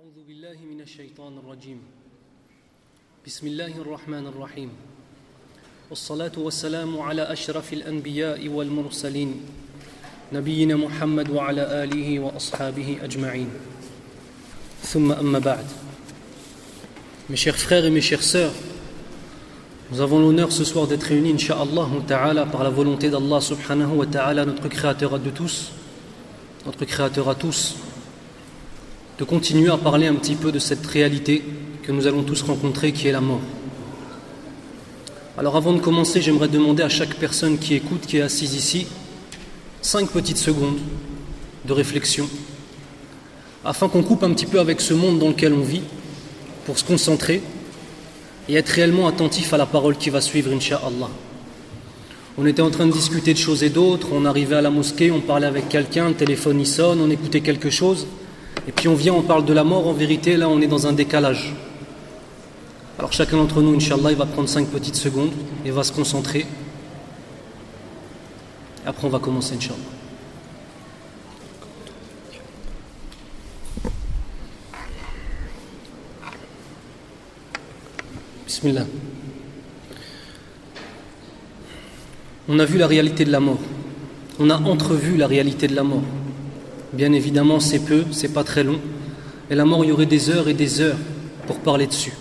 أعوذ بالله من الشيطان الرجيم بسم الله الرحمن الرحيم والصلاة والسلام على أشرف الأنبياء والمرسلين نبينا محمد وعلى آله وأصحابه أجمعين ثم أما بعد Mes chers frères et mes chères sœurs, nous avons l'honneur ce soir d'être réunis, Inch'Allah ta'ala, par la volonté d'Allah subhanahu wa ta'ala, notre créateur de tous, notre créateur à tous, de continuer à parler un petit peu de cette réalité que nous allons tous rencontrer qui est la mort. Alors avant de commencer, j'aimerais demander à chaque personne qui écoute, qui est assise ici, cinq petites secondes de réflexion, afin qu'on coupe un petit peu avec ce monde dans lequel on vit, pour se concentrer et être réellement attentif à la parole qui va suivre, Inch'Allah. On était en train de discuter de choses et d'autres, on arrivait à la mosquée, on parlait avec quelqu'un, le téléphone y sonne, on écoutait quelque chose, et puis on vient, on parle de la mort, en vérité, là on est dans un décalage. Alors chacun d'entre nous, Inch'Allah, il va prendre cinq petites secondes et va se concentrer. Après on va commencer, Inch'Allah. Bismillah. On a vu la réalité de la mort. On a entrevu la réalité de la mort. Bien évidemment, c'est peu, c'est pas très long. Et la mort, il y aurait des heures et des heures pour parler dessus,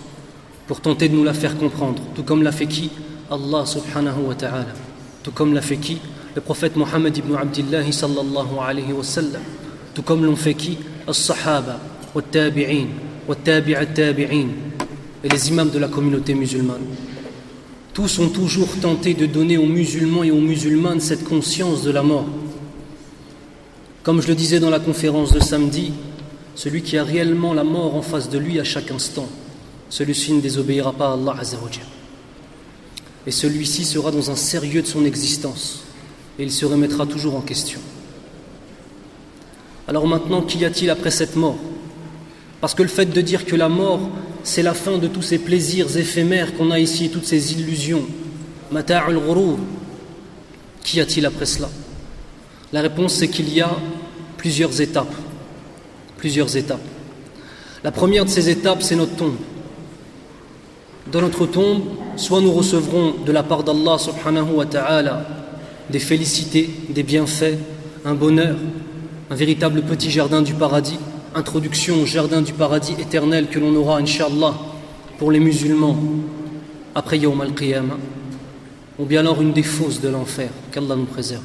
pour tenter de nous la faire comprendre. Tout comme l'a fait qui Allah subhanahu wa ta'ala. Tout comme l'a fait qui Le prophète Mohammed ibn Abdullah sallallahu alayhi wa sallam. Tout comme l'ont fait qui As-Sahaba, wa tabi'in, wa tabi'at tabi'in et les imams de la communauté musulmane. Tous ont toujours tenté de donner aux musulmans et aux musulmanes cette conscience de la mort. Comme je le disais dans la conférence de samedi, celui qui a réellement la mort en face de lui à chaque instant, celui-ci ne désobéira pas à Allah Azzawajal. Et celui-ci sera dans un sérieux de son existence et il se remettra toujours en question. Alors maintenant, qu'y a-t-il après cette mort? Parce que le fait de dire que la mort c'est la fin de tous ces plaisirs éphémères qu'on a ici, toutes ces illusions. Mata'ul. Qu'y a-t-il après cela? La réponse c'est qu'il y a plusieurs étapes. Plusieurs étapes. La première de ces étapes, c'est notre tombe. Dans notre tombe, soit nous recevrons de la part d'Allah subhanahu wa ta'ala des félicités, des bienfaits, un bonheur, un véritable petit jardin du paradis, introduction au jardin du paradis éternel que l'on aura, Inch'Allah, pour les musulmans après Yawm al-Qiyamah, ou bien alors une des fosses de l'enfer, qu'Allah nous préserve.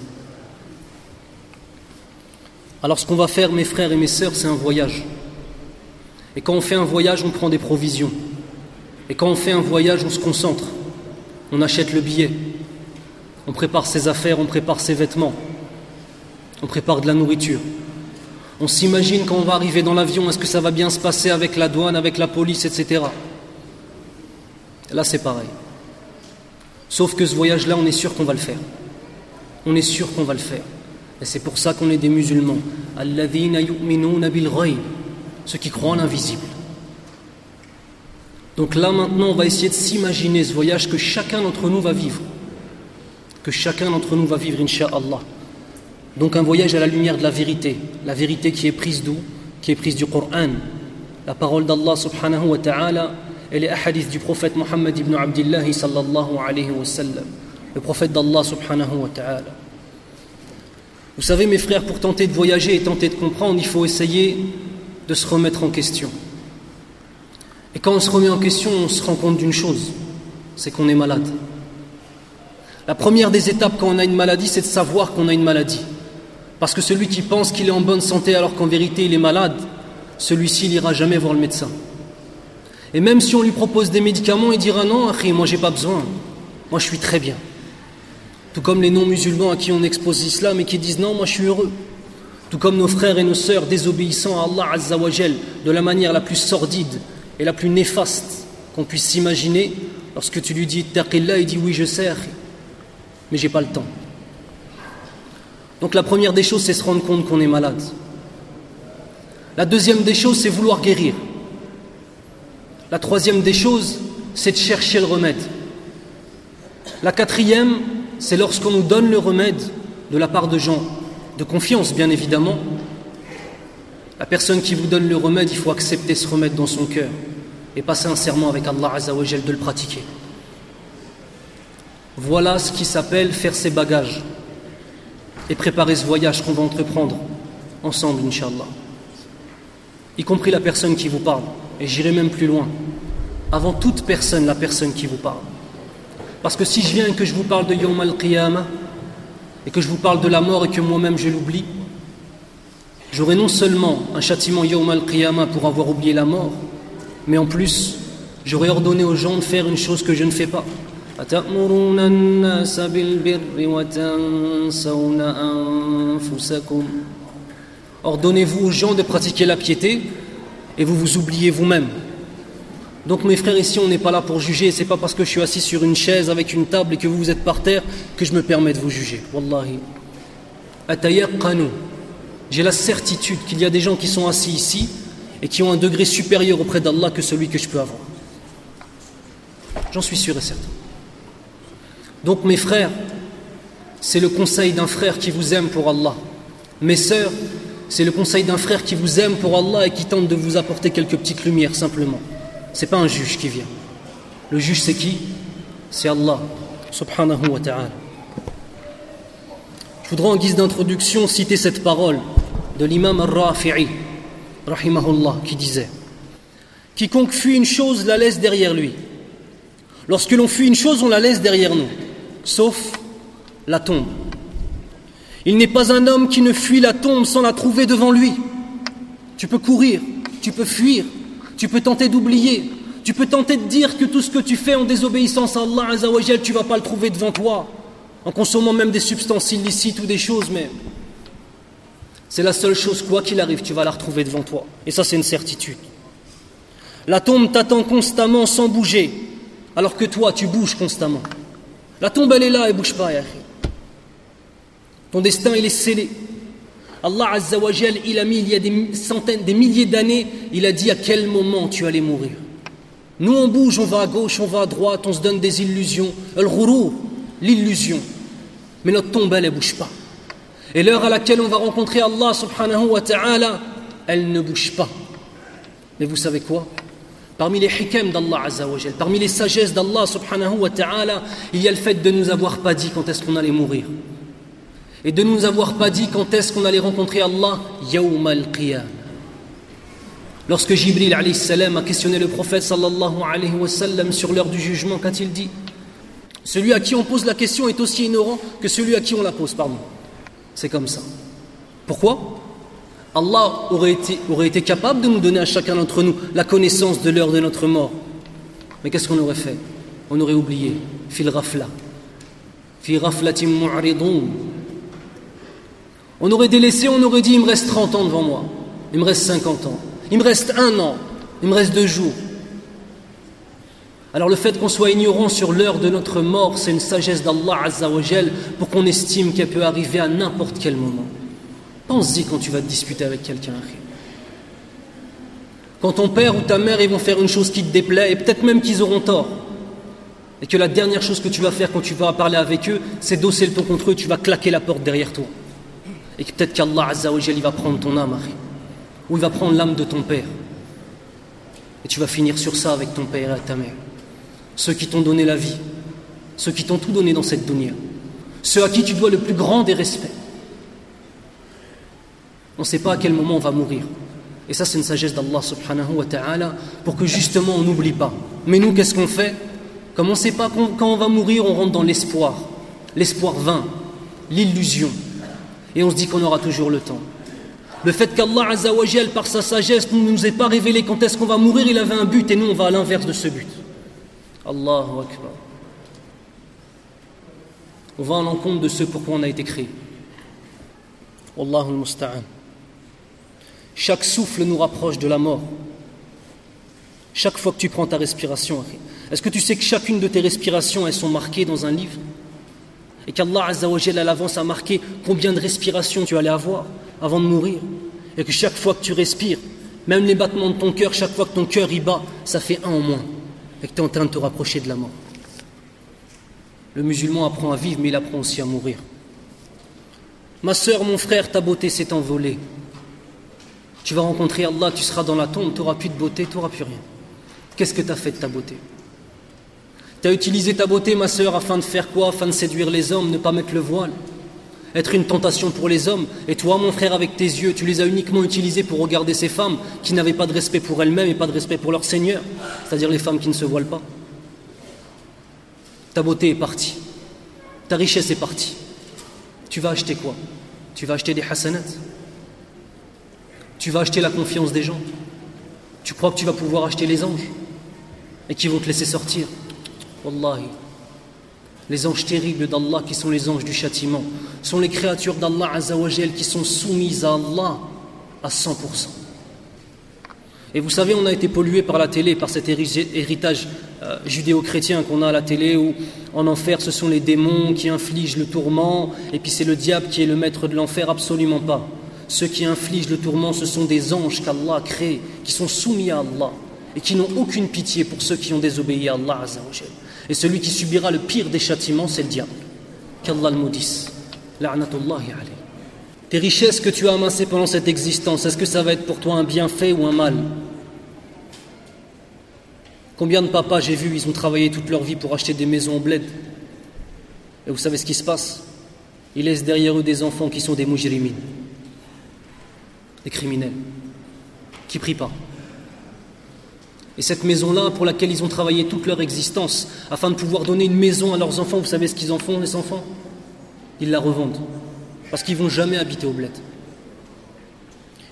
Alors ce qu'on va faire, mes frères et mes sœurs, c'est un voyage. Et quand on fait un voyage, on prend des provisions. Et quand on fait un voyage, on se concentre. On achète le billet. On prépare ses affaires, on prépare ses vêtements. On prépare de la nourriture. On s'imagine quand on va arriver dans l'avion, est-ce que ça va bien se passer avec la douane, avec la police, etc. Là, c'est pareil. Sauf que ce voyage-là, on est sûr qu'on va le faire. On est sûr qu'on va le faire. Et c'est pour ça qu'on est des musulmans. Ceux qui croient en l'invisible. Donc là, maintenant, on va essayer de s'imaginer ce voyage que chacun d'entre nous va vivre. Que chacun d'entre nous va vivre, Inch'Allah. Donc un voyage à la lumière de la vérité, la vérité qui est prise d'où? Qui est prise du Coran, la parole d'Allah subhanahu wa ta'ala et les hadiths du prophète Mohammed ibn Abdullah sallallahu alayhi wa sallam, le prophète d'Allah subhanahu wa ta'ala. Vous savez mes frères, pour tenter de voyager et tenter de comprendre, il faut essayer de se remettre en question. Et quand on se remet en question, on se rend compte d'une chose, c'est qu'on est malade. La première des étapes quand on a une maladie, c'est de savoir qu'on a une maladie. Parce que celui qui pense qu'il est en bonne santé alors qu'en vérité il est malade, celui-ci n'ira jamais voir le médecin. Et même si on lui propose des médicaments, il dira non, moi j'ai pas besoin, moi je suis très bien. Tout comme les non-musulmans à qui on expose l'islam et qui disent non, moi je suis heureux. Tout comme nos frères et nos sœurs désobéissant à Allah Azzawajal de la manière la plus sordide et la plus néfaste qu'on puisse s'imaginer, lorsque tu lui dis Taqillah, il dit oui je sais, mais j'ai pas le temps. Donc la première des choses, c'est se rendre compte qu'on est malade. La deuxième des choses, c'est vouloir guérir. La troisième des choses, c'est de chercher le remède. La quatrième, c'est lorsqu'on nous donne le remède de la part de gens de confiance, bien évidemment, La personne qui vous donne le remède, il faut accepter ce remède dans son cœur et passer un serment avec Allah Azzawajal de le pratiquer. Voilà ce qui s'appelle faire ses bagages et préparer ce voyage qu'on va entreprendre ensemble, Inch'Allah. Y compris la personne qui vous parle. Et j'irai même plus loin. Avant toute personne, la personne qui vous parle. Parce que si je viens et que je vous parle de Yom al-Qiyamah, et que je vous parle de la mort et que moi-même je l'oublie, j'aurai non seulement un châtiment Yom al-Qiyamah pour avoir oublié la mort, mais en plus, j'aurais ordonné aux gens de faire une chose que je ne fais pas. Ordonnez-vous aux gens de pratiquer la piété et vous vous oubliez vous-même. Donc mes frères, ici on n'est pas là pour juger, c'est pas parce que je suis assis sur une chaise avec une table et que vous vous êtes par terre que je me permets de vous juger. Wallahi. J'ai la certitude qu'il y a des gens qui sont assis ici et qui ont un degré supérieur auprès d'Allah que celui que je peux avoir. J'en suis sûr et certain. Donc mes frères, c'est le conseil d'un frère qui vous aime pour Allah. Mes sœurs, c'est le conseil d'un frère qui vous aime pour Allah et qui tente de vous apporter quelques petites lumières simplement. C'est pas un juge qui vient. Le juge c'est qui? C'est Allah subhanahu wa ta'ala. Je voudrais en guise d'introduction citer cette parole de l'imam al-Rafi'i rahimahullah qui disait Quiconque fuit une chose la laisse derrière lui. Lorsque l'on fuit une chose, on la laisse derrière nous sauf la tombe. Il n'est pas un homme qui ne fuit la tombe sans la trouver devant lui. Tu peux courir, tu peux fuir, tu peux tenter d'oublier, tu peux tenter de dire que tout ce que tu fais en désobéissance à Allah Azzawajal, tu vas pas le trouver devant toi, en consommant même des substances illicites ou des choses, mais c'est la seule chose, quoi qu'il arrive, tu vas la retrouver devant toi. Et ça, c'est une certitude. La tombe t'attend constamment sans bouger, alors que toi, tu bouges constamment. La tombe, elle est là, elle bouge pas, Ton destin, il est scellé. Allah Azzawajal, il a mis il y a des centaines, des milliers d'années, il a dit à quel moment tu allais mourir. Nous, on bouge, on va à gauche, on va à droite, on se donne des illusions. al l'illusion. Mais notre tombe, elle ne bouge pas. Et l'heure à laquelle on va rencontrer Allah subhanahu wa ta'ala, elle ne bouge pas. Mais vous savez quoi? Parmi les hikam d'Allah Azzawajal, parmi les sagesses d'Allah subhanahu wa ta'ala, il y a le fait de nous avoir pas dit quand est-ce qu'on allait mourir. Et de nous avoir pas dit quand est-ce qu'on allait rencontrer Allah, yawm al-qiyam. Lorsque Jibril alayhi salam a questionné le prophète sallallahu alayhi wa sallam sur l'heure du jugement, qu'a-t-il dit? Celui à qui on pose la question est aussi ignorant que celui à qui on la pose, pardon. C'est comme ça. Pourquoi? Allah aurait été, aurait été capable de nous donner à chacun d'entre nous la connaissance de l'heure de notre mort. Mais qu'est-ce qu'on aurait fait? On aurait oublié. Fil rafla. On aurait délaissé, on aurait dit il me reste 30 ans devant moi. Il me reste 50 ans. Il me reste un an. Il me reste deux jours. Alors le fait qu'on soit ignorant sur l'heure de notre mort, c'est une sagesse d'Allah Azzawajal pour qu'on estime qu'elle peut arriver à n'importe quel moment. Pense-y quand tu vas te disputer avec quelqu'un. Quand ton père ou ta mère vont faire une chose qui te déplaît, et peut-être même qu'ils auront tort, et que la dernière chose que tu vas faire quand tu vas parler avec eux, c'est d'osser le ton contre eux, tu vas claquer la porte derrière toi. Et que peut-être qu'Allah il va prendre ton âme, ou il va prendre l'âme de ton père. Et tu vas finir sur ça avec ton père et ta mère. Ceux qui t'ont donné la vie, ceux qui t'ont tout donné dans cette dunya, ceux à qui tu dois le plus grand des respects. On ne sait pas à quel moment on va mourir. Et ça, c'est une sagesse d'Allah subhanahu wa ta'ala pour que justement on n'oublie pas. Mais nous, qu'est-ce qu'on fait? Comme on ne sait pas quand on va mourir, on rentre dans l'espoir. L'espoir vain, l'illusion. Et on se dit qu'on aura toujours le temps. Le fait qu'Allah Azzawajal, par sa sagesse, ne nous ait pas révélé quand est-ce qu'on va mourir, il avait un but et nous, on va à l'inverse de ce but. Allahu Akbar. On va à l'encontre de ce pourquoi on a été créé. Wallahu al-musta'an. Chaque souffle nous rapproche de la mort. Chaque fois que tu prends ta respiration, est-ce que tu sais que chacune de tes respirations, elles sont marquées dans un livre? Et qu'Allah Azzawajal à l'avance a marqué combien de respirations tu allais avoir avant de mourir Et que chaque fois que tu respires, même les battements de ton cœur, chaque fois que ton cœur y bat, ça fait un en moins. Et que tu es en train de te rapprocher de la mort. Le musulman apprend à vivre, mais il apprend aussi à mourir. Ma sœur, mon frère, ta beauté s'est envolée. Tu vas rencontrer Allah, tu seras dans la tombe, tu n'auras plus de beauté, tu n'auras plus rien. Qu'est-ce que tu as fait de ta beauté? Tu as utilisé ta beauté, ma sœur, afin de faire quoi Afin de séduire les hommes, ne pas mettre le voile? Être une tentation pour les hommes. Et toi, mon frère, avec tes yeux, tu les as uniquement utilisés pour regarder ces femmes qui n'avaient pas de respect pour elles-mêmes et pas de respect pour leur Seigneur, c'est-à-dire les femmes qui ne se voilent pas. Ta beauté est partie, ta richesse est partie. Tu vas acheter quoi? Tu vas acheter des hasanats? Tu vas acheter la confiance des gens? Tu crois que tu vas pouvoir acheter les anges? Et qui vont te laisser sortir? Wallahi, les anges terribles d'Allah qui sont les anges du châtiment sont les créatures d'Allah Azzawajal qui sont soumises à Allah à 100%. Et vous savez, on a été pollué par la télé, par cet héritage euh, judéo-chrétien qu'on a à la télé, où en enfer, ce sont les démons qui infligent le tourment, et puis c'est le diable qui est le maître de l'enfer, absolument pas. Ceux qui infligent le tourment, ce sont des anges qu'Allah a créés, qui sont soumis à Allah, et qui n'ont aucune pitié pour ceux qui ont désobéi à Allah Azzawajal. Et celui qui subira le pire des châtiments, c'est le diable. Qu'Allah le maudisse. Tes richesses que tu as amassées pendant cette existence, est-ce que ça va être pour toi un bienfait ou un mal? Combien de papas j'ai vu, ils ont travaillé toute leur vie pour acheter des maisons en bled. Et vous savez ce qui se passe? Ils laissent derrière eux des enfants qui sont des mujrimines, des criminels, qui prient pas. Et cette maison-là, pour laquelle ils ont travaillé toute leur existence, afin de pouvoir donner une maison à leurs enfants, vous savez ce qu'ils en font, les enfants? Ils la revendent. Parce qu'ils ne vont jamais habiter au bled.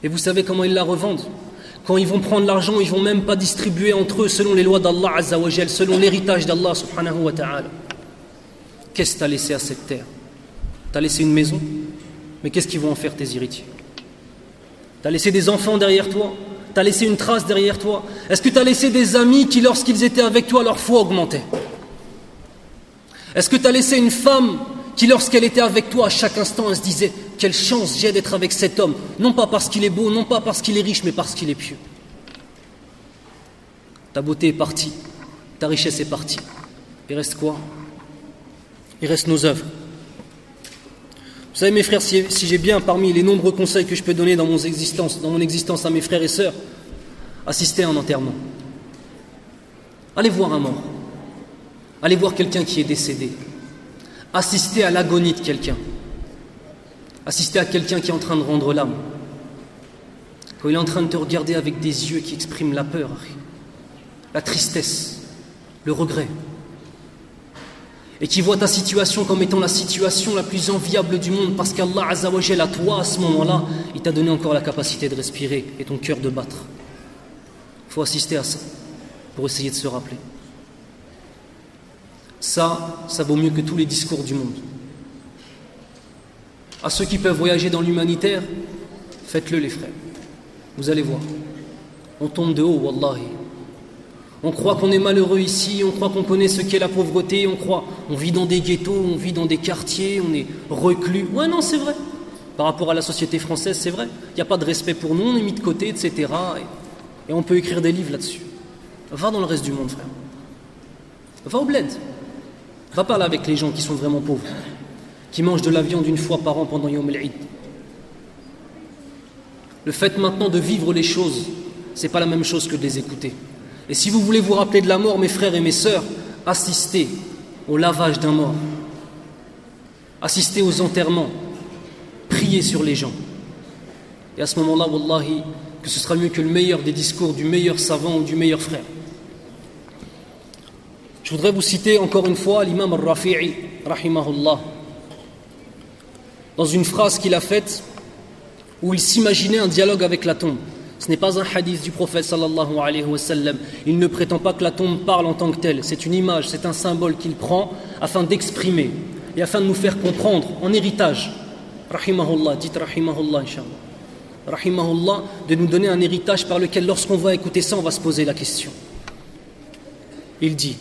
Et vous savez comment ils la revendent? Quand ils vont prendre l'argent, ils ne vont même pas distribuer entre eux selon les lois d'Allah Azzawajal, selon l'héritage d'Allah subhanahu wa ta'ala. Qu'est-ce que tu as laissé à cette terre? Tu as laissé une maison? Mais qu'est-ce qu'ils vont en faire tes héritiers? Tu as laissé des enfants derrière toi? Tu as laissé une trace derrière toi Est-ce que tu as laissé des amis qui, lorsqu'ils étaient avec toi, leur foi augmentait? Est-ce que tu as laissé une femme qui, lorsqu'elle était avec toi, à chaque instant, elle se disait Quelle chance j'ai d'être avec cet homme Non pas parce qu'il est beau, non pas parce qu'il est riche, mais parce qu'il est pieux. Ta beauté est partie, ta richesse est partie. Il reste quoi? Il reste nos œuvres. Vous savez, mes frères, si, j'ai bien parmi les nombreux conseils que je peux donner dans mon existence, dans mon existence à mes frères et sœurs, assister à un enterrement. Allez voir un mort. Allez voir quelqu'un qui est décédé. Assister à l'agonie de quelqu'un. Assister à quelqu'un qui est en train de rendre l'âme. Quand il est en train de te regarder avec des yeux qui expriment la peur, la tristesse, le regret et qui voit ta situation comme étant la situation la plus enviable du monde parce qu'Allah Azzawajal à toi à ce moment-là, il t'a donné encore la capacité de respirer et ton cœur de battre. Il faut assister à ça pour essayer de se rappeler. Ça, ça vaut mieux que tous les discours du monde. À ceux qui peuvent voyager dans l'humanitaire, faites-le les frères. Vous allez voir. On tombe de haut, wallahi. On croit qu'on est malheureux ici, on croit qu'on connaît ce qu'est la pauvreté, on croit, on vit dans des ghettos, on vit dans des quartiers, on est reclus. Ouais, non, c'est vrai. Par rapport à la société française, c'est vrai. Il n'y a pas de respect pour nous, on est mis de côté, etc. Et, on peut écrire des livres là-dessus. Va dans le reste du monde, frère. Va au bled. Va parler avec les gens qui sont vraiment pauvres, qui mangent de la viande une fois par an pendant Yom el Le fait maintenant de vivre les choses, c'est pas la même chose que de les écouter. Et si vous voulez vous rappeler de la mort, mes frères et mes sœurs, assistez au lavage d'un mort, assistez aux enterrements, priez sur les gens. Et à ce moment-là, wallahi, que ce sera mieux que le meilleur des discours du meilleur savant ou du meilleur frère. Je voudrais vous citer encore une fois l'imam al-Rafi'i, rahimahullah, dans une phrase qu'il a faite où il s'imaginait un dialogue avec la tombe. Ce n'est pas un hadith du prophète sallallahu alayhi wa sallam. Il ne prétend pas que la tombe parle en tant que telle. C'est une image, c'est un symbole qu'il prend afin d'exprimer et afin de nous faire comprendre en héritage. Rahimahullah, dites rahimahullah, inshallah. Rahimahullah, de nous donner un héritage par lequel, lorsqu'on va écouter ça, on va se poser la question. Il dit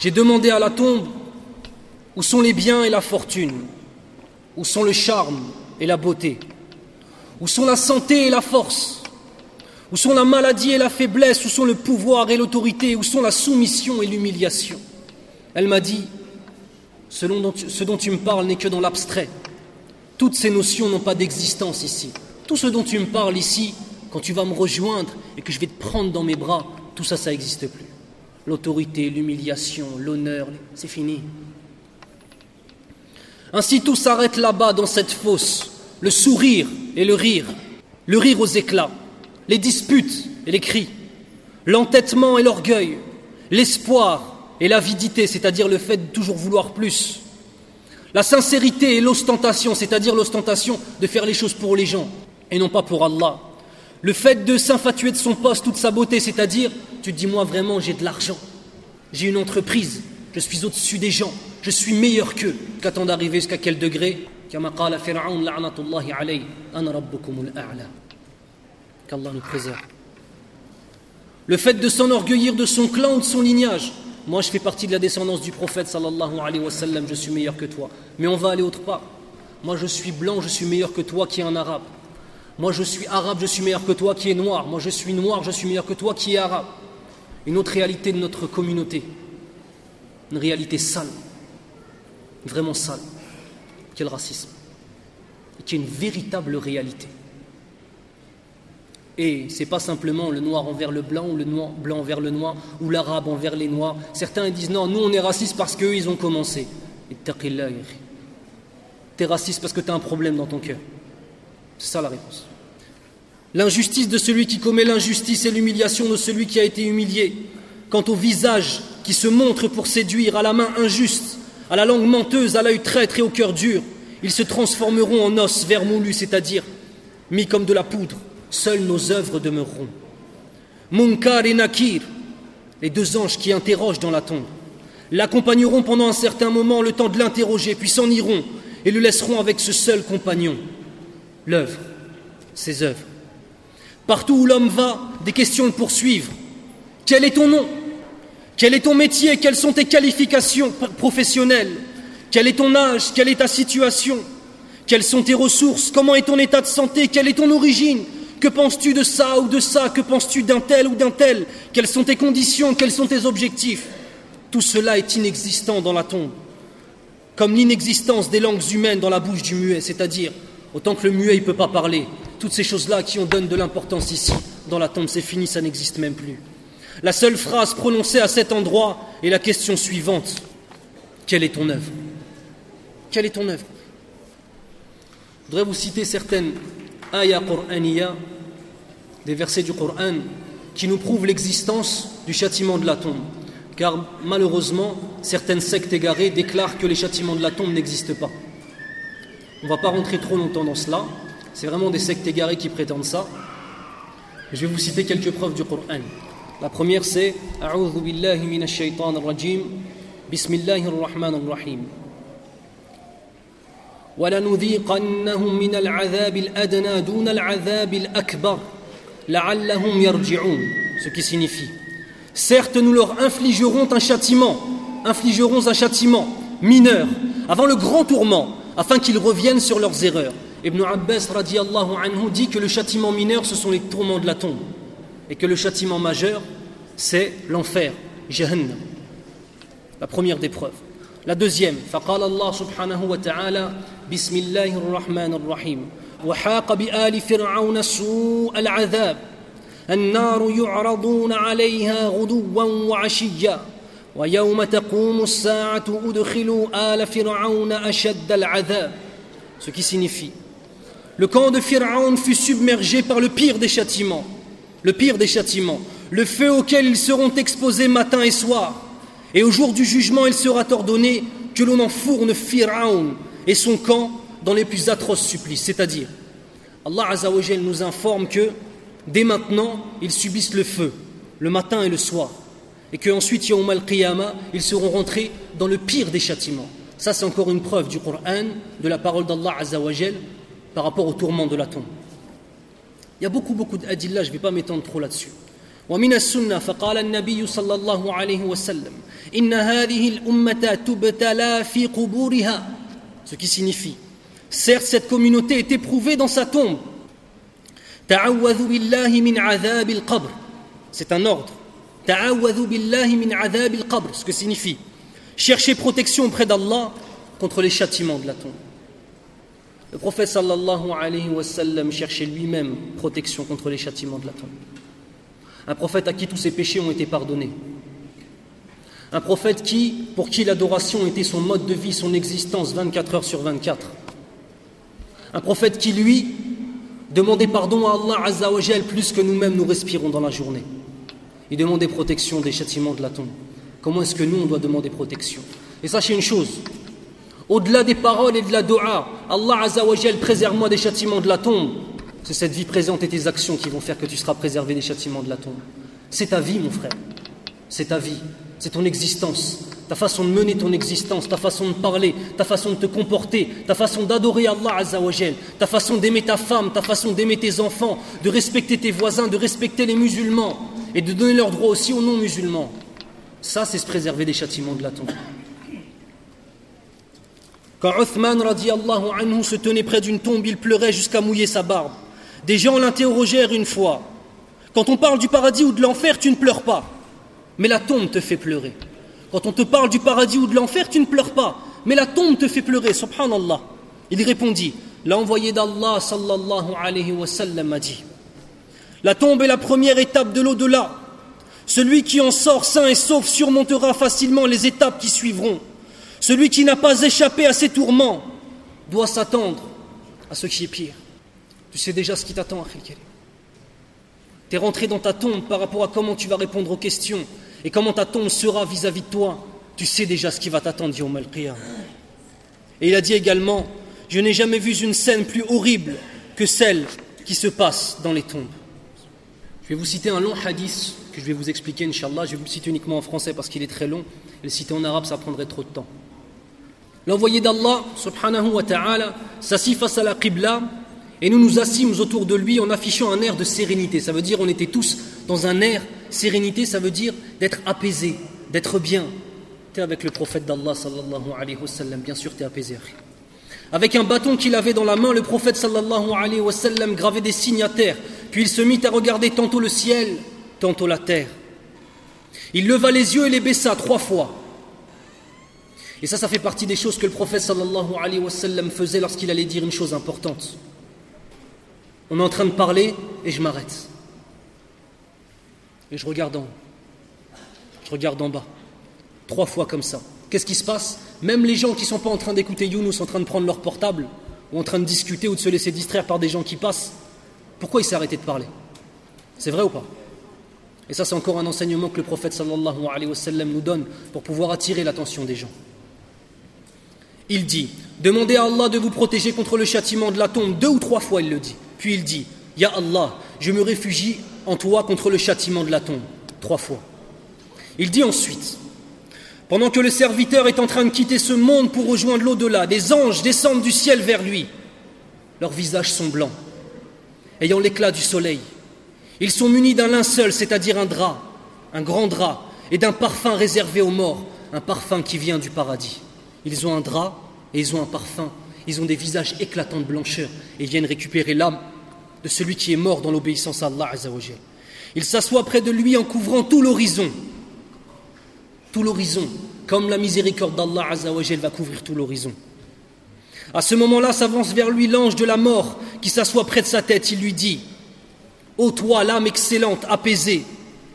J'ai demandé à la tombe où sont les biens et la fortune, où sont le charme et la beauté, où sont la santé et la force où sont la maladie et la faiblesse Où sont le pouvoir et l'autorité Où sont la soumission et l'humiliation Elle m'a dit, ce dont tu me parles n'est que dans l'abstrait. Toutes ces notions n'ont pas d'existence ici. Tout ce dont tu me parles ici quand tu vas me rejoindre et que je vais te prendre dans mes bras, tout ça, ça n'existe plus. L'autorité, l'humiliation, l'honneur, c'est fini. Ainsi tout s'arrête là-bas dans cette fosse, le sourire et le rire, le rire aux éclats, les disputes et les cris, l'entêtement et l'orgueil, l'espoir et l'avidité, c'est-à-dire le fait de toujours vouloir plus, la sincérité et l'ostentation, c'est-à-dire l'ostentation de faire les choses pour les gens et non pas pour Allah. Le fait de s'infatuer de son poste toute sa beauté, c'est-à-dire, tu dis, moi vraiment, j'ai de l'argent, j'ai une entreprise, je suis au-dessus des gens, je suis meilleur qu'eux. Qu'attend d'arriver jusqu'à quel degré? Qu'Allah nous préserve. Le fait de s'enorgueillir de son clan ou de son lignage. Moi, je fais partie de la descendance du prophète sallallahu alayhi wa sallam, je suis meilleur que toi. Mais on va aller autre part. Moi, je suis blanc, je suis meilleur que toi qui es un arabe. Moi, je suis arabe, je suis meilleur que toi qui es noir. Moi, je suis noir, je suis meilleur que toi qui es arabe. Une autre réalité de notre communauté. Une réalité sale. Vraiment sale. Quel racisme. Et qui est une véritable réalité. Et c'est pas simplement le noir envers le blanc ou le noir, blanc envers le noir ou l'arabe envers les noirs. Certains disent non, nous on est racistes parce qu'eux ils ont commencé. T'es raciste parce que tu as un problème dans ton cœur. C'est ça la réponse. L'injustice de celui qui commet l'injustice et l'humiliation de celui qui a été humilié. Quant au visage qui se montre pour séduire, à la main injuste, à la langue menteuse, à l'œil traître et au cœur dur, ils se transformeront en os vermoulus, c'est-à-dire mis comme de la poudre seules nos œuvres demeureront. Munkar et Nakir, les deux anges qui interrogent dans la tombe, l'accompagneront pendant un certain moment le temps de l'interroger, puis s'en iront et le laisseront avec ce seul compagnon, l'œuvre, ses œuvres. Partout où l'homme va, des questions le poursuivent. Quel est ton nom? Quel est ton métier? Quelles sont tes qualifications professionnelles? Quel est ton âge? Quelle est ta situation? Quelles sont tes ressources? Comment est ton état de santé? Quelle est ton origine? Que penses-tu de ça ou de ça? Que penses-tu d'un tel ou d'un tel? Quelles sont tes conditions? Quels sont tes objectifs? Tout cela est inexistant dans la tombe. Comme l'inexistence des langues humaines dans la bouche du muet, c'est-à-dire, autant que le muet ne peut pas parler, toutes ces choses-là qui ont donné de l'importance ici, dans la tombe, c'est fini, ça n'existe même plus. La seule phrase prononcée à cet endroit est la question suivante. Quelle est ton œuvre? Quelle est ton œuvre? Je voudrais vous citer certaines ayah qur'aniya, des versets du Coran qui nous prouvent l'existence du châtiment de la tombe. Car malheureusement, certaines sectes égarées déclarent que les châtiments de la tombe n'existent pas. On ne va pas rentrer trop longtemps dans cela. C'est vraiment des sectes égarées qui prétendent ça. Je vais vous citer quelques preuves du Coran. La première c'est A'udhu billahi minash shaitan rajim Bismillahir rahmanir rahim ولنذيقنهم من العذاب الأدنى دون العذاب الأكبر لعلهم يرجعون ce qui signifie certes nous leur infligerons un châtiment infligerons un châtiment mineur avant le grand tourment afin qu'ils reviennent sur leurs erreurs Ibn Abbas radiallahu anhu dit que le châtiment mineur ce sont les tourments de la tombe et que le châtiment majeur c'est l'enfer Jahannam la première des preuves La deuxième, فقال الله سبحانه وتعالى بسم الله الرحمن الرحيم وحاق بآل فرعون سوء العذاب النار يعرضون عليها غدوا وعشيا ويوم تقوم الساعة أدخلوا آل فرعون أشد العذاب Ce qui signifie Le camp de Pharaon fut submergé par le pire des châtiments, le pire des châtiments, le feu auquel ils seront exposés matin et soir. Et au jour du jugement, il sera ordonné que l'on enfourne Pharaon et son camp dans les plus atroces supplices. C'est-à-dire, Allah Azzawajal nous informe que dès maintenant, ils subissent le feu, le matin et le soir. Et qu'ensuite, Yawm al-Qiyamah, ils seront rentrés dans le pire des châtiments. Ça, c'est encore une preuve du Coran, de la parole d'Allah Azzawajal par rapport au tourment de la tombe. Il y a beaucoup, beaucoup d'adillah, je ne vais pas m'étendre trop là-dessus. ومن السنة فقال النبي صلى الله عليه وسلم إن هذه الأمة تبتلى في قبورها ce qui signifie certes cette communauté est éprouvée dans sa tombe تعوذ بالله من عذاب القبر c'est un ordre تعوذ بالله من عذاب القبر ce que signifie chercher protection auprès d'Allah contre les châtiments de la tombe Le prophète sallallahu alayhi wa sallam cherchait lui-même protection contre les châtiments de la tombe. Un prophète à qui tous ses péchés ont été pardonnés. Un prophète qui, pour qui l'adoration était son mode de vie, son existence 24 heures sur 24. Un prophète qui, lui, demandait pardon à Allah Azzawajal plus que nous-mêmes nous respirons dans la journée. Il demandait protection des châtiments de la tombe. Comment est-ce que nous, on doit demander protection? Et sachez une chose, au-delà des paroles et de la dua, Allah Azzawajal, préserve-moi des châtiments de la tombe. C'est cette vie présente et tes actions qui vont faire que tu seras préservé des châtiments de la tombe. C'est ta vie, mon frère. C'est ta vie. C'est ton existence ta façon de mener ton existence, ta façon de parler, ta façon de te comporter, ta façon d'adorer Allah Azzawajal, ta façon d'aimer ta femme, ta façon d'aimer tes enfants, de respecter tes voisins, de respecter les musulmans et de donner leurs droits aussi aux non-musulmans. Ça, c'est se préserver des châtiments de la tombe. Quand Uthman anhu se tenait près d'une tombe, il pleurait jusqu'à mouiller sa barbe. Des gens l'interrogèrent une fois. Quand on parle du paradis ou de l'enfer, tu ne pleures pas. Mais la tombe te fait pleurer. Quand on te parle du paradis ou de l'enfer, tu ne pleures pas. Mais la tombe te fait pleurer, subhanallah. Il répondit, l'envoyé d'Allah sallallahu alayhi wa sallam dit, la tombe est la première étape de l'au-delà. Celui qui en sort sain et sauf surmontera facilement les étapes qui suivront. Celui qui n'a pas échappé à ces tourments doit s'attendre à ce qui est pire. Tu sais déjà ce qui t'attend, Akhil Tu es rentré dans ta tombe par rapport à comment tu vas répondre aux questions et comment ta tombe sera vis-à-vis de toi, tu sais déjà ce qui va t'attendre, dit Omar Et il a dit également Je n'ai jamais vu une scène plus horrible que celle qui se passe dans les tombes. Je vais vous citer un long hadith que je vais vous expliquer, Inch'Allah. Je vais vous le citer uniquement en français parce qu'il est très long. Le citer en arabe, ça prendrait trop de temps. L'envoyé d'Allah, subhanahu wa ta'ala, s'assit face à la Qibla et nous nous assîmes autour de lui en affichant un air de sérénité. Ça veut dire on était tous dans un air sérénité, ça veut dire d'être apaisé, d'être bien. Tu es avec le prophète d'Allah sallallahu alayhi wa bien sûr tu es apaisé. Avec un bâton qu'il avait dans la main, le prophète sallallahu alayhi gravait des signes à terre, puis il se mit à regarder tantôt le ciel, tantôt la terre. Il leva les yeux et les baissa trois fois. Et ça, ça fait partie des choses que le prophète sallallahu alayhi wa sallam faisait lorsqu'il allait dire une chose importante. On est en train de parler et je m'arrête. Et je regarde en haut. Je regarde en bas. Trois fois comme ça. Qu'est-ce qui se passe? Même les gens qui ne sont pas en train d'écouter Younous en train de prendre leur portable ou en train de discuter ou de se laisser distraire par des gens qui passent, pourquoi il s'est arrêté de parler? C'est vrai ou pas? Et ça, c'est encore un enseignement que le prophète sallallahu alayhi wa sallam nous donne pour pouvoir attirer l'attention des gens. Il dit Demandez à Allah de vous protéger contre le châtiment de la tombe. Deux ou trois fois, il le dit. Puis il dit Ya Allah, je me réfugie en toi contre le châtiment de la tombe. Trois fois. Il dit ensuite Pendant que le serviteur est en train de quitter ce monde pour rejoindre l'au-delà, des anges descendent du ciel vers lui. Leurs visages sont blancs, ayant l'éclat du soleil. Ils sont munis d'un linceul, c'est-à-dire un drap, un grand drap, et d'un parfum réservé aux morts, un parfum qui vient du paradis. Ils ont un drap et ils ont un parfum. Ils ont des visages éclatants de blancheur et viennent récupérer l'âme de celui qui est mort dans l'obéissance à Allah. Il s'assoit près de lui en couvrant tout l'horizon. Tout l'horizon, comme la miséricorde d'Allah va couvrir tout l'horizon. À ce moment-là s'avance vers lui l'ange de la mort qui s'assoit près de sa tête. Il lui dit Ô toi, l'âme excellente, apaisée,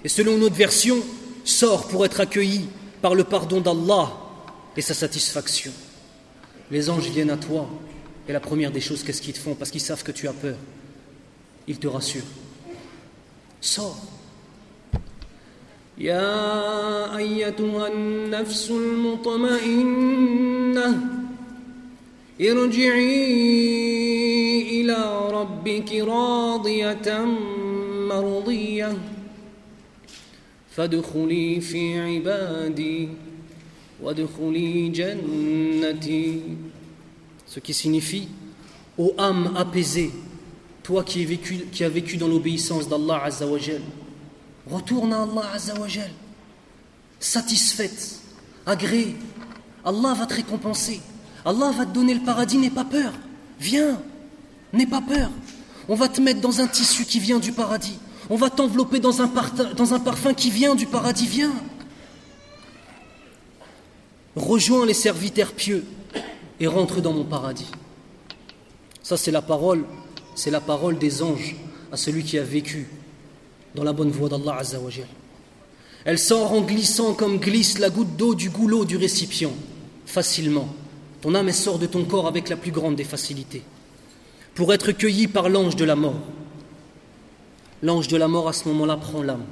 et selon notre version, sors pour être accueilli par le pardon d'Allah et sa satisfaction. Les anges viennent à toi, et la première des choses, qu'est-ce qu'ils te font? Parce qu'ils savent que tu as peur. Ils te rassurent. Sors. يا أيتها النفس المطمئنة ارجعي إلى ربك راضية مرضية فادخلي في عبادي وادخلي جنتي Ce qui signifie, ô âme apaisée, toi qui, as vécu, dans l'obéissance d'Allah Azzawajal, retourne à Allah Azzawajal, satisfaite, agréée. Allah va te récompenser. Allah va te donner le paradis, n'aie pas peur. Viens, n'aie pas peur. On va te mettre dans un tissu qui vient du paradis. On va t'envelopper dans un parfum qui vient du paradis. Viens. Rejoins les serviteurs pieux et rentre dans mon paradis. Ça, c'est la parole, c'est la parole des anges à celui qui a vécu dans la bonne voie d'Allah Azzawajal. Elle sort en glissant comme glisse la goutte d'eau du goulot du récipient, facilement. Ton âme sort de ton corps avec la plus grande des facilités, pour être cueillie par l'ange de la mort. L'ange de la mort à ce moment-là prend l'âme.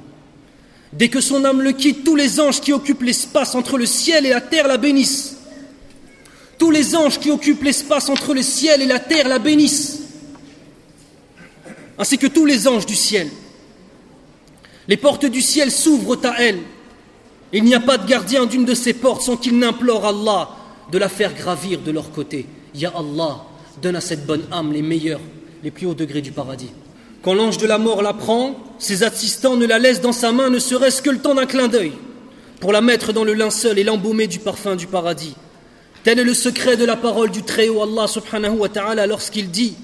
Dès que son âme le quitte, tous les anges qui occupent l'espace entre le ciel et la terre la bénissent. Tous les anges qui occupent l'espace entre le ciel et la terre la bénissent. Ainsi que tous les anges du ciel. Les portes du ciel s'ouvrent à elle. Il n'y a pas de gardien d'une de ces portes sans qu'il n'implore Allah de la faire gravir de leur côté. Ya Allah, donne à cette bonne âme les meilleurs, les plus hauts degrés du paradis. Quand l'ange de la mort la prend, ses assistants ne la laissent dans sa main ne serait-ce que le temps d'un clin d'œil, pour la mettre dans le linceul et l'embaumer du parfum du paradis. Tel est le secret de la parole du Très-Haut Allah subhanahu wa ta'ala lorsqu'il dit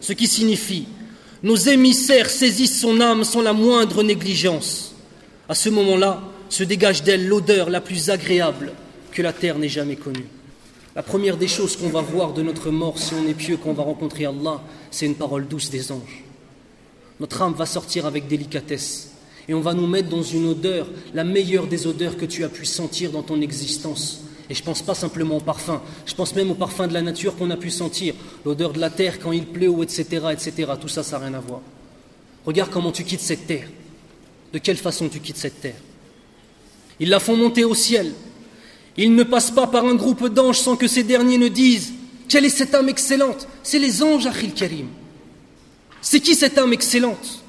ce qui signifie nos émissaires saisissent son âme sans la moindre négligence. À ce moment-là, se dégage d'elle l'odeur la plus agréable que la terre n'ait jamais connue. La première des choses qu'on va voir de notre mort si on est pieux, qu'on va rencontrer Allah, c'est une parole douce des anges. Notre âme va sortir avec délicatesse et on va nous mettre dans une odeur, la meilleure des odeurs que tu as pu sentir dans ton existence. Et je ne pense pas simplement au parfum, je pense même au parfum de la nature qu'on a pu sentir, l'odeur de la terre quand il pleut, etc., etc. Tout ça, ça n'a rien à voir. Regarde comment tu quittes cette terre. De quelle façon tu quittes cette terre? Ils la font monter au ciel. Ils ne passent pas par un groupe d'anges sans que ces derniers ne disent Quelle est cette âme excellente? C'est les anges, Achil Karim. C'est qui cette âme excellente?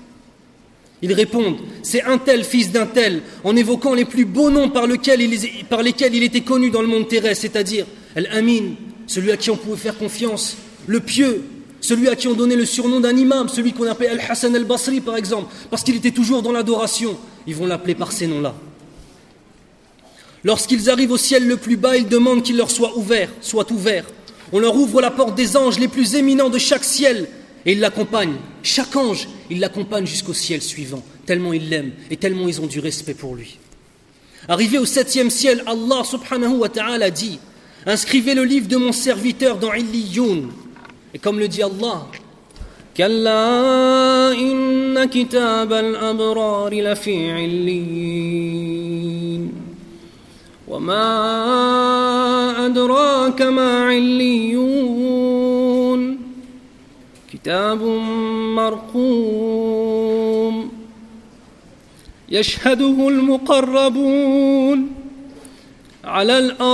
Ils répondent C'est un tel fils d'un tel, en évoquant les plus beaux noms par, lesquels il était connu dans le monde terrestre, c'est-à-dire Al-Amin, celui à qui on pouvait faire confiance, le pieux, celui à qui on donnait le surnom d'un imam, celui qu'on appelait Al-Hassan al-Basri par exemple, parce qu'il était toujours dans l'adoration. Ils vont l'appeler par ces noms-là. Lorsqu'ils arrivent au ciel le plus bas, ils demandent qu'il leur soit ouvert, soit ouvert. On leur ouvre la porte des anges les plus éminents de chaque ciel et ils l'accompagnent. Chaque ange, il l'accompagne jusqu'au ciel suivant, tellement ils l'aiment et tellement ils ont du respect pour lui. Arrivé au septième ciel, Allah subhanahu wa ta'ala dit Inscrivez le livre de mon serviteur dans Illiyoun. Et comme le dit Allah, inna kitab al-abrar وما أدراك ما عليون كتاب مرقوم يشهده المقربون على الأرائك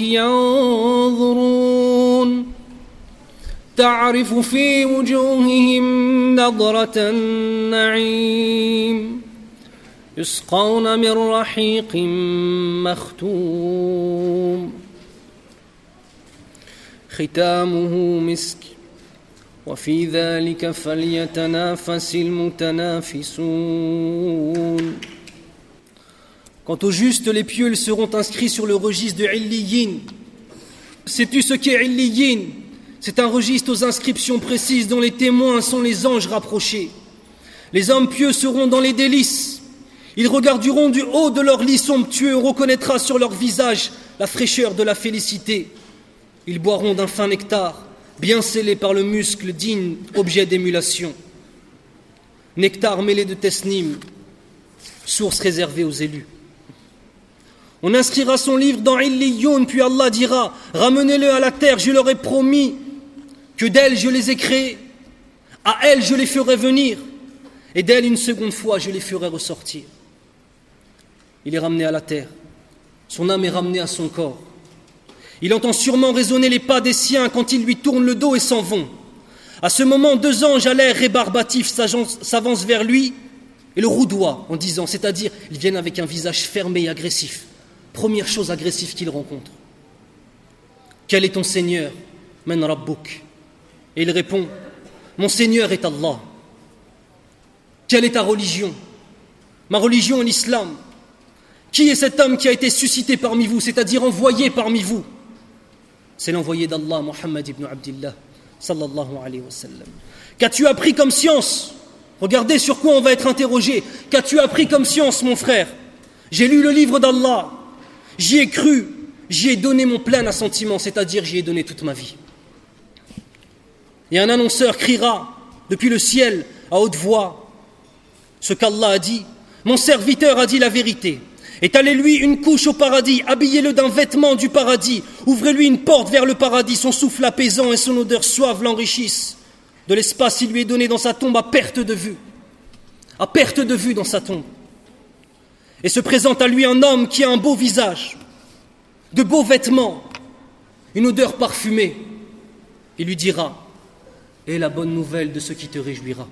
ينظرون تعرف في وجوههم نظرة النعيم يسقون من رحيق مختوم ختامه مسك وفي ذلك فليتنافس المتنافسون Quant aux justes, les pieux seront inscrits sur le registre de Illiyin. Sais-tu ce qu'est Illiyin C'est un registre aux inscriptions précises dont les témoins sont les anges rapprochés. Les hommes pieux seront dans les délices. Ils regarderont du haut de leur lit somptueux, on reconnaîtra sur leur visage la fraîcheur de la félicité. Ils boiront d'un fin nectar, bien scellé par le muscle digne, objet d'émulation. Nectar mêlé de tesnim, source réservée aux élus. On inscrira son livre dans Illiyoun, puis Allah dira Ramenez-le à la terre, je leur ai promis que d'elle je les ai créés, à elle je les ferai venir, et d'elle une seconde fois je les ferai ressortir il est ramené à la terre. Son âme est ramenée à son corps. Il entend sûrement résonner les pas des siens quand ils lui tournent le dos et s'en vont. À ce moment, deux anges à l'air rébarbatif s'avancent vers lui et le roudoient en disant, c'est-à-dire, ils viennent avec un visage fermé et agressif. Première chose agressive qu'il rencontre. Quel est ton Seigneur Men Rabbouk. Et il répond, mon Seigneur est Allah. Quelle est ta religion? Ma religion est l'islam. Qui est cet homme qui a été suscité parmi vous, c'est-à-dire envoyé parmi vous? C'est l'envoyé d'Allah, Muhammad ibn Abdullah, sallallahu alayhi wa sallam. Qu'as-tu appris comme science? Regardez sur quoi on va être interrogé. Qu'as-tu appris comme science, mon frère? J'ai lu le livre d'Allah. J'y ai cru, j'y ai donné mon plein assentiment, c'est-à-dire j'y ai donné toute ma vie. Et un annonceur criera depuis le ciel à haute voix ce qu'Allah a dit. Mon serviteur a dit la vérité. Étalez-lui une couche au paradis, habillez-le d'un vêtement du paradis, ouvrez-lui une porte vers le paradis, son souffle apaisant et son odeur suave l'enrichissent. De l'espace, il lui est donné dans sa tombe à perte de vue, à perte de vue dans sa tombe. Et se présente à lui un homme qui a un beau visage, de beaux vêtements, une odeur parfumée. Il lui dira, et la bonne nouvelle de ce qui te réjouira.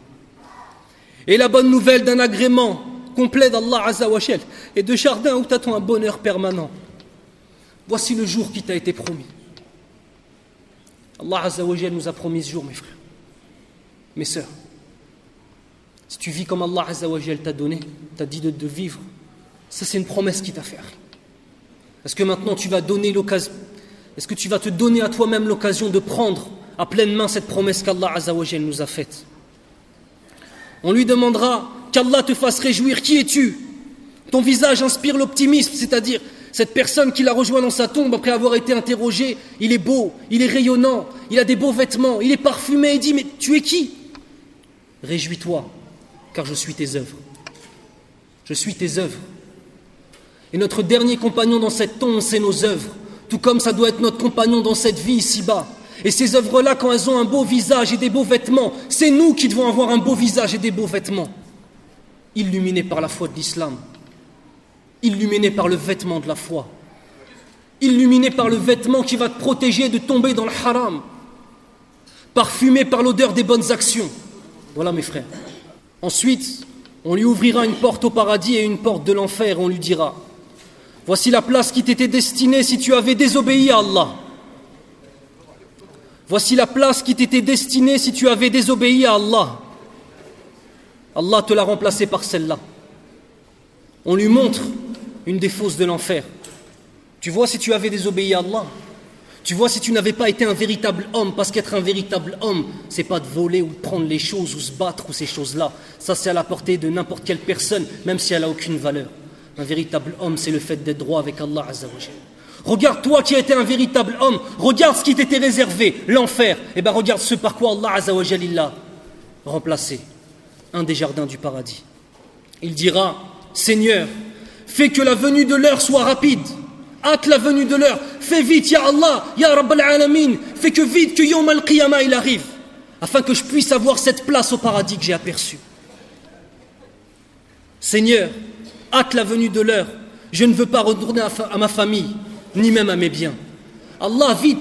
Et la bonne nouvelle d'un agrément complet d'Allah Azzawajal et de jardin où t'attends un bonheur permanent. Voici le jour qui t'a été promis. Allah Azzawajal nous a promis ce jour, mes frères, mes sœurs. Si tu vis comme Allah Azzawajal t'a donné, t'a dit de, vivre, ça c'est une promesse qui t'a fait. Est-ce que maintenant tu vas donner l'occasion Est-ce que tu vas te donner à toi-même l'occasion de prendre à pleine main cette promesse qu'Allah Azzawajal nous a faite? On lui demandera qu'Allah te fasse réjouir. Qui es-tu? Ton visage inspire l'optimisme, c'est-à-dire cette personne qui l'a rejoint dans sa tombe après avoir été interrogé, il est beau, il est rayonnant, il a des beaux vêtements, il est parfumé, il dit Mais tu es qui? Réjouis-toi, car je suis tes œuvres. Je suis tes œuvres. Et notre dernier compagnon dans cette tombe, c'est nos œuvres, tout comme ça doit être notre compagnon dans cette vie ici-bas. Et ces œuvres-là, quand elles ont un beau visage et des beaux vêtements, c'est nous qui devons avoir un beau visage et des beaux vêtements illuminé par la foi de l'islam, illuminé par le vêtement de la foi, illuminé par le vêtement qui va te protéger de tomber dans le haram, parfumé par l'odeur des bonnes actions. Voilà mes frères. Ensuite, on lui ouvrira une porte au paradis et une porte de l'enfer, on lui dira, voici la place qui t'était destinée si tu avais désobéi à Allah. Voici la place qui t'était destinée si tu avais désobéi à Allah. Allah te l'a remplacé par celle-là. On lui montre une des fosses de l'enfer. Tu vois si tu avais désobéi à Allah. Tu vois si tu n'avais pas été un véritable homme, parce qu'être un véritable homme, c'est pas de voler ou de prendre les choses ou se battre ou ces choses-là. Ça, c'est à la portée de n'importe quelle personne, même si elle n'a aucune valeur. Un véritable homme, c'est le fait d'être droit avec Allah. Regarde toi qui as été un véritable homme, regarde ce qui t'était réservé, l'enfer. Et eh bien regarde ce par quoi Allah Azzawajal l'a remplacé un des jardins du paradis. Il dira, Seigneur, fais que la venue de l'heure soit rapide. Hâte la venue de l'heure. Fais vite, Ya Allah, Ya Rabbal Alamin. Fais que vite que Yom al-Qiyamah il arrive. Afin que je puisse avoir cette place au paradis que j'ai aperçue. Seigneur, hâte la venue de l'heure. Je ne veux pas retourner à ma famille, ni même à mes biens. Allah, vite,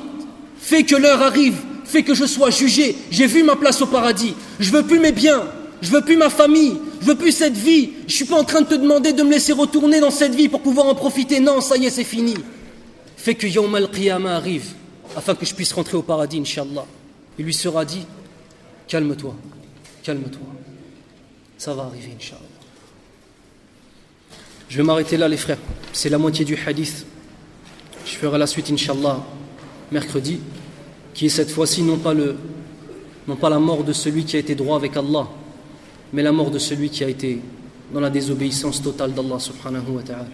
fais que l'heure arrive. Fais que je sois jugé. J'ai vu ma place au paradis. Je veux plus mes biens. Je veux plus ma famille, je veux plus cette vie. Je suis pas en train de te demander de me laisser retourner dans cette vie pour pouvoir en profiter. Non, ça y est, c'est fini. Fais que Yom al-Qiyamah arrive afin que je puisse rentrer au paradis, Inch'Allah. Il lui sera dit Calme-toi, calme-toi. Ça va arriver, Inch'Allah. Je vais m'arrêter là, les frères. C'est la moitié du hadith. Je ferai la suite, Inch'Allah, mercredi, qui est cette fois-ci non pas la mort de celui qui a été droit avec Allah mais la mort de celui qui a été dans la désobéissance totale d'Allah subhanahu wa ta'ala.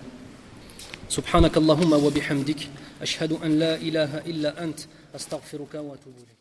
سبحانك اللهم وبحمدك أشهد أن لا إله إلا أنت أستغفرك وأتوب إليك